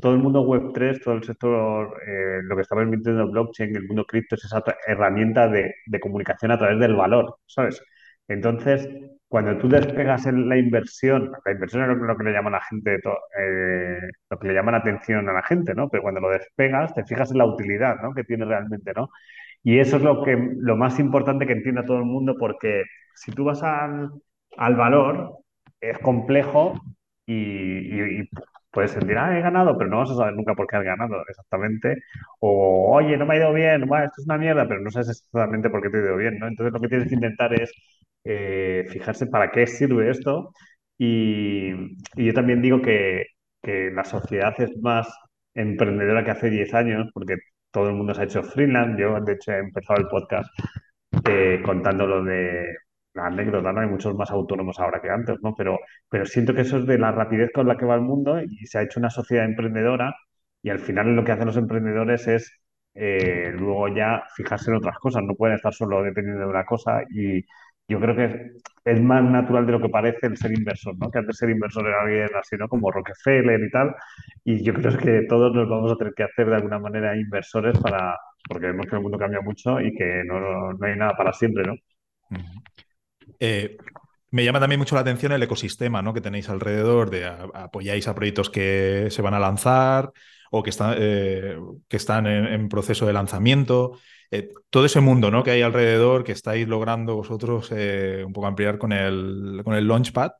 todo el mundo Web3, todo el sector, eh, lo que está permitiendo blockchain, el mundo cripto, es esa herramienta de, comunicación a través del valor, ¿sabes? Entonces, cuando tú despegas en la inversión, la inversión es lo, que le llama la gente, eh, lo que le llama la atención a la gente, ¿no? Pero cuando lo despegas, te fijas en la utilidad, ¿no? Que tiene realmente, ¿no? Y eso es lo, que, lo más importante que entienda todo el mundo, porque si tú vas al, al valor, es complejo y, y, y puedes sentir, ah, he ganado, pero no vas a saber nunca por qué has ganado exactamente. O, oye, no me ha ido bien, bueno, esto es una mierda, pero no sabes exactamente por qué te ha ido bien, ¿no? Entonces lo que tienes que intentar es eh, fijarse para qué sirve esto. Y, y yo también digo que, que, la sociedad es más emprendedora que hace 10 años, porque todo el mundo se ha hecho freelance. Yo, de hecho, he empezado el podcast eh, contando lo de la anécdota, ¿no? Hay muchos más autónomos ahora que antes, ¿no? Pero, pero siento que eso es de la rapidez con la que va el mundo y se ha hecho una sociedad emprendedora y al final lo que hacen los emprendedores es eh, luego ya fijarse en otras cosas, no pueden estar solo dependiendo de una cosa y yo creo que es más natural de lo que parece el ser inversor, ¿no? Que antes ser inversor era alguien así, ¿no? Como Rockefeller y tal y yo creo que todos nos vamos a tener que hacer de alguna manera inversores para, porque vemos que el mundo cambia mucho y que no, no hay nada para siempre, ¿no? Eh, me llama también mucho la atención el ecosistema ¿no? que tenéis alrededor, de apoyáis a proyectos que se van a lanzar o que, está, eh, que están en, proceso de lanzamiento. Eh, todo ese mundo ¿no? que hay alrededor que estáis logrando vosotros eh, un poco ampliar con el, con el Launchpad.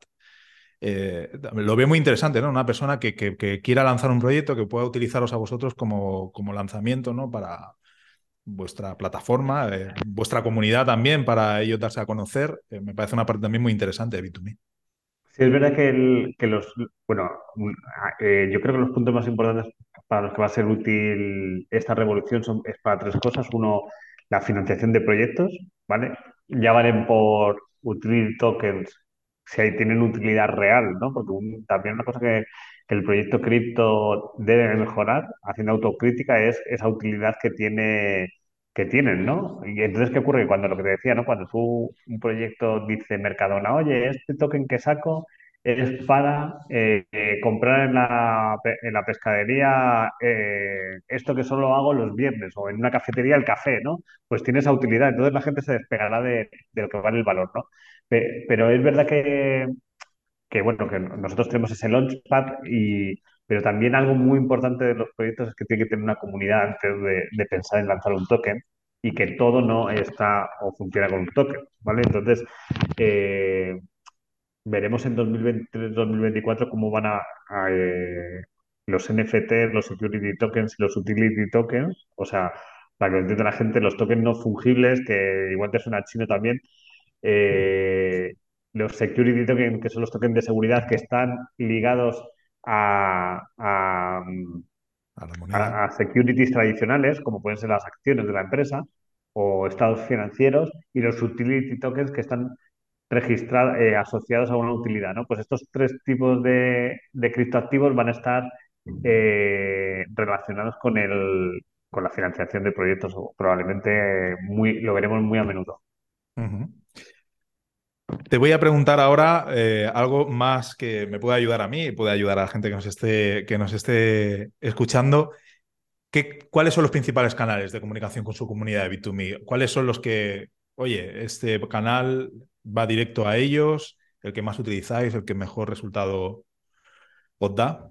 Lo veo muy interesante, ¿no? Una persona que, que, quiera lanzar un proyecto que pueda utilizaros a vosotros como, como lanzamiento, ¿no? Para, vuestra plataforma, vuestra comunidad también para ellos darse a conocer. Me parece una parte también muy interesante de B2Me. Sí, es verdad que, el, que los, bueno, eh, yo creo que los puntos más importantes para los que va a ser útil esta revolución son, es para tres cosas. Uno, la financiación de proyectos, ¿vale? Ya valen por utility tokens si ahí tienen utilidad real, ¿no? Porque un, también una cosa que, que el proyecto cripto debe mejorar, haciendo autocrítica, es esa utilidad que tiene que tienen, ¿no? Y entonces, ¿qué ocurre? Cuando lo que te decía, ¿no? Cuando tú, un proyecto dice Mercadona, oye, este token que saco es para eh, eh, comprar en la, en la pescadería eh, esto que solo hago los viernes o en una cafetería el café, ¿no? Pues tiene esa utilidad. Entonces la gente se despegará de, de lo que vale el valor, ¿no? Pero es verdad que, que, bueno, que nosotros tenemos ese launchpad y, pero también algo muy importante de los proyectos es que tiene que tener una comunidad antes de, de pensar en lanzar un token y que todo no está o funciona con un token, ¿vale? Entonces, eh, veremos en 2023-2024 cómo van a, a eh, los NFT, los security tokens y los utility tokens, o sea, para que lo entienda la gente, los tokens no fungibles, que igual te suena chino también, eh, los security tokens, que son los tokens de seguridad que están ligados a, a, a, a, securities tradicionales, como pueden ser las acciones de la empresa o estados financieros, y los utility tokens que están registrados, eh, asociados a una utilidad. ¿no? Pues estos tres tipos de, criptoactivos van a estar eh, relacionados con, el, con la financiación de proyectos, probablemente muy, lo veremos muy a menudo. Te voy a preguntar ahora eh, algo más que me pueda ayudar a mí y puede ayudar a la gente que nos esté, que nos esté escuchando. ¿Qué, ¿Cuáles son los principales canales de comunicación con su comunidad de B2Me? ¿Cuáles son los que, oye, este canal va directo a ellos, el que más utilizáis, el que mejor resultado os da?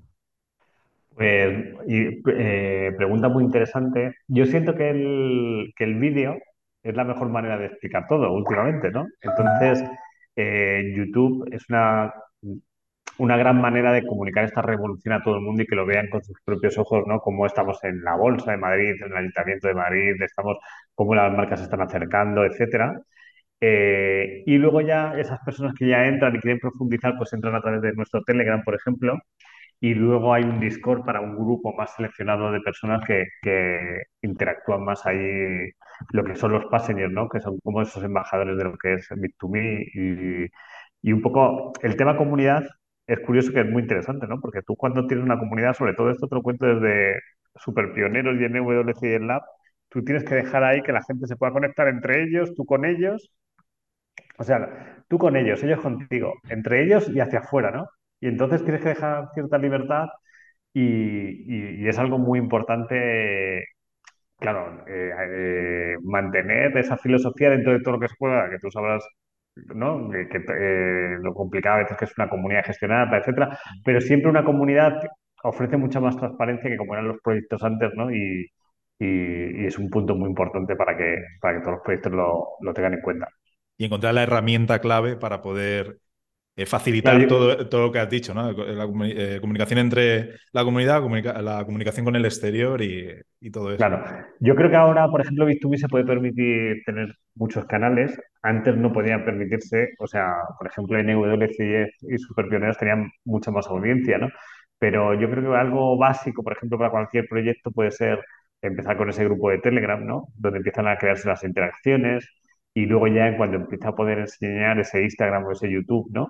Pues, eh, pregunta muy interesante. Yo siento que el, que el vídeo es la mejor manera de explicar todo últimamente, ¿no? Entonces, eh, YouTube es una, una gran manera de comunicar esta revolución a todo el mundo y que lo vean con sus propios ojos, ¿no? Como estamos en la Bolsa de Madrid, en el Ayuntamiento de Madrid, estamos, cómo las marcas se están acercando, etcétera. Eh, y luego ya esas personas que ya entran y quieren profundizar, pues entran a través de nuestro Telegram, por ejemplo, y luego hay un Discord para un grupo más seleccionado de personas que, interactúan más ahí, lo que son los passengers, ¿no? Que son como esos embajadores de lo que es Bit2Me y, y un poco el tema comunidad es curioso que es muy interesante, ¿no? Porque tú cuando tienes una comunidad, sobre todo esto te lo cuento desde super pioneros y MWC y en Lab, tú tienes que dejar ahí que la gente se pueda conectar entre ellos, tú con ellos, o sea, tú con ellos, ellos contigo, entre ellos y hacia afuera, ¿no? Y entonces tienes que dejar cierta libertad y, y- es algo muy importante, claro, eh, eh, mantener esa filosofía dentro de todo lo que se pueda, que tú sabrás, ¿no? Que, que, eh, lo complicado a veces que es una comunidad gestionada, etcétera, pero siempre una comunidad ofrece mucha más transparencia que como eran los proyectos antes, ¿no? Y, y- y es un punto muy importante para que, para que todos los proyectos lo, lo tengan en cuenta. Y encontrar la herramienta clave para poder eh, Claro, facilitar yo- todo, todo lo que has dicho, ¿no? La eh, comunicación entre la comunidad, comunica- la comunicación con el exterior y, y todo eso. Claro, yo creo que ahora, por ejemplo, Bit2Me se puede permitir tener muchos canales. Antes no podían permitirse, o sea, por ejemplo, NWCF y Superpioneros tenían mucha más audiencia, ¿no? Pero yo creo que algo básico, por ejemplo, para cualquier proyecto puede ser empezar con ese grupo de Telegram, ¿no? Donde empiezan a crearse las interacciones y luego ya cuando empieza a poder enseñar ese Instagram o ese YouTube, ¿no?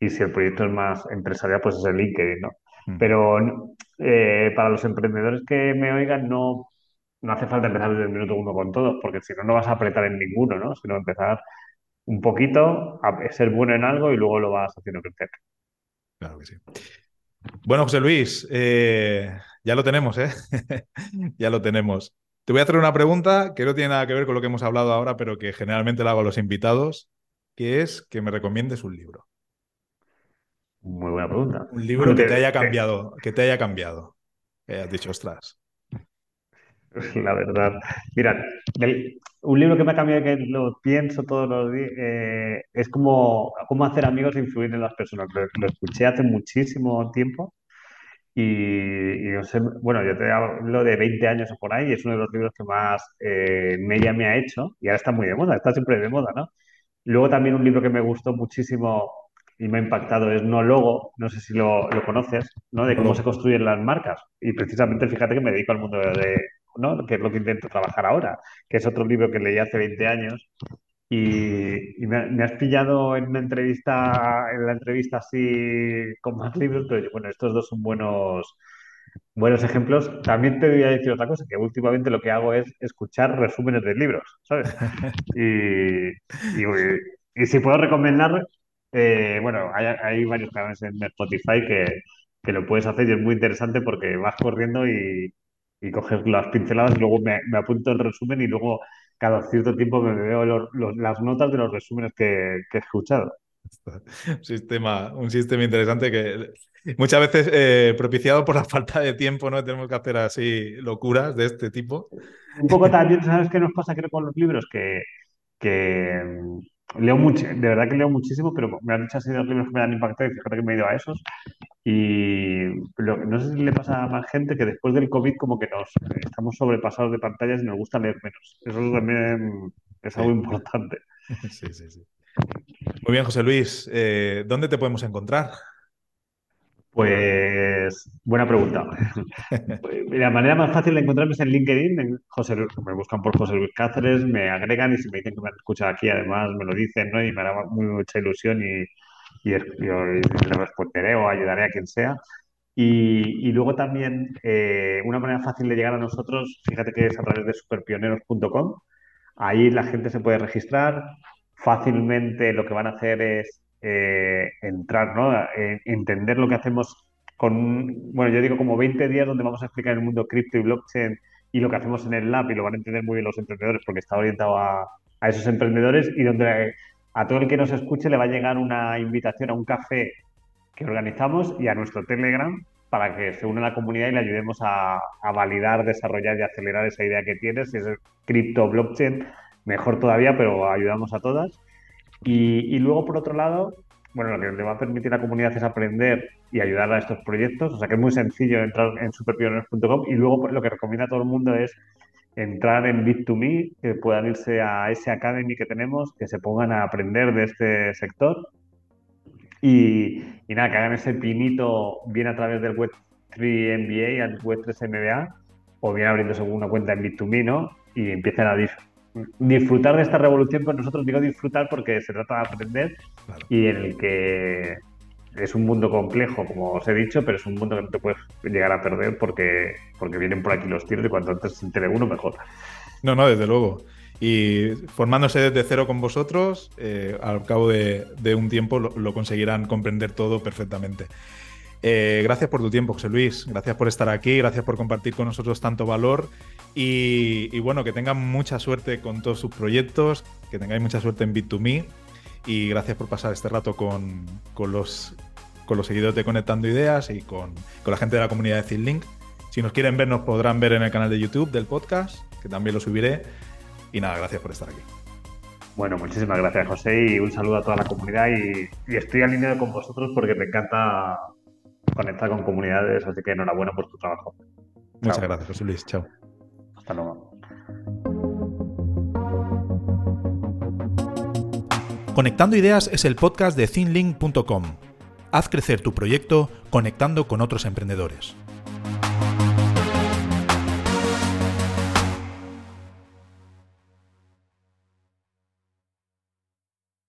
Y si el proyecto es más empresarial, pues es el LinkedIn, ¿no? Mm. Pero eh, para los emprendedores que me oigan, no no hace falta empezar desde el minuto uno con todos, porque si no, no vas a apretar en ninguno, ¿no? Sino empezar un poquito, a ser bueno en algo y luego lo vas haciendo crecer. Claro que sí. Bueno, José Luis, eh, ya lo tenemos, ¿eh? ya lo tenemos. Te voy a hacer una pregunta que no tiene nada que ver con lo que hemos hablado ahora, pero que generalmente la hago a los invitados, que es que me recomiendes un libro. Muy buena pregunta. Un libro que te- haya cambiado, que te haya cambiado. Que hayas dicho, ostras. La verdad. Mira, un libro que me ha cambiado que lo pienso todos los días eh, es como cómo hacer amigos e influir en las personas. Lo, lo escuché hace muchísimo tiempo y, y no sé, bueno, yo te hablo de 20 años o por ahí y es uno de los libros que más eh, mella me ha hecho y ahora está muy de moda, está siempre de moda, ¿no? Luego también un libro que me gustó muchísimo y me ha impactado es No Logo, no sé si lo, lo conoces, ¿no? De cómo se construyen las marcas. Y precisamente fíjate que me dedico al mundo de, ¿no? Que es lo que intento trabajar ahora, que es otro libro que leí hace 20 años. Y, y me, me has pillado en una entrevista, en la entrevista así con más libros, pero bueno, estos dos son buenos, buenos ejemplos. También te voy a decir otra cosa, que últimamente lo que hago es escuchar resúmenes de libros, ¿sabes? Y, y, y si puedo recomendar, eh, bueno, hay, hay varios canales en Spotify que, que lo puedes hacer y es muy interesante porque vas corriendo y, y coges las pinceladas y luego me, me apunto el resumen y luego cada cierto tiempo me veo los- los- las notas de los resúmenes que, que he escuchado. Un sistema, un sistema interesante que muchas veces eh, propiciado por la falta de tiempo, ¿no? Tenemos que hacer así locuras de este tipo. Un poco también, ¿sabes qué nos pasa creo con los libros? Que, que leo mucho, de verdad que leo muchísimo, pero me han dicho así dos libros que me han impactado y fíjate que me he ido a esos. Y lo- no sé si le pasa a más gente que después del COVID como que nos estamos sobrepasados de pantallas y nos gusta leer menos. Eso también es algo importante. Sí, sí, sí. Muy bien, José Luis. Eh, ¿dónde te podemos encontrar? Pues buena pregunta. Pues, La manera más fácil de encontrarme es en LinkedIn. en José Lu- me buscan por José Luis Cáceres, me agregan y si me dicen que me han escuchado aquí, además me lo dicen, ¿no? Y me hará muy mucha ilusión y, y, es- yo le responderé o ayudaré a quien sea. Y, y luego también eh, una manera fácil de llegar a nosotros, fíjate que es a través de superpioneros.com. Ahí la gente se puede registrar. Fácilmente lo que van a hacer es eh, entrar, ¿no? Eh, entender lo que hacemos con, bueno, yo digo como 20 días donde vamos a explicar el mundo cripto y blockchain y lo que hacemos en el lab y lo van a entender muy bien los emprendedores porque está orientado a, esos emprendedores y donde a todo el que nos escuche le va a llegar una invitación a un café que organizamos y a nuestro Telegram para que se una a la comunidad y le ayudemos a, a validar, desarrollar y acelerar esa idea que tienes. Si es cripto, blockchain, mejor todavía, pero ayudamos a todas. Y, luego, por otro lado, bueno, lo que le va a permitir a la comunidad es aprender y ayudar a estos proyectos. O sea que es muy sencillo entrar en superpioneros.com y luego pues, lo que recomienda a todo el mundo es entrar en Bit2Me, que puedan irse a ese Academy que tenemos, que se pongan a aprender de este sector Y, y nada, que hagan ese pinito bien a través del Web3 MBA, al Web3 MBA, o bien abriéndose una cuenta en Bit2Me, ¿no? Y empiecen a disfrutar de esta revolución con nosotros. Digo disfrutar porque se trata de aprender y en el que es un mundo complejo, como os he dicho, pero es un mundo que no te puedes llegar a perder porque, porque vienen por aquí los tiros y cuanto antes se entere uno, mejor. No, no, desde luego. Y formándose desde cero con vosotros, eh, al cabo de, un tiempo lo, conseguirán comprender todo perfectamente. Eh, gracias por tu tiempo, José Luis. Gracias por estar aquí, gracias por compartir con nosotros tanto valor. Y, y bueno, que tengan mucha suerte con todos sus proyectos, que tengáis mucha suerte en Bit2Me y gracias por pasar este rato con, los, con los seguidores de Conectando Ideas y con, la gente de la comunidad de ZinLink. Si nos quieren ver, nos podrán ver en el canal de YouTube del podcast, que también lo subiré. Y nada, gracias por estar aquí. Bueno, muchísimas gracias, José, y un saludo a toda la comunidad. Y, y estoy alineado con vosotros porque me encanta conectar con comunidades, así que enhorabuena por tu trabajo. Muchas gracias, José Luis. Chao. Hasta luego. Conectando Ideas es el podcast de thinlink.com. Haz crecer tu proyecto conectando con otros emprendedores.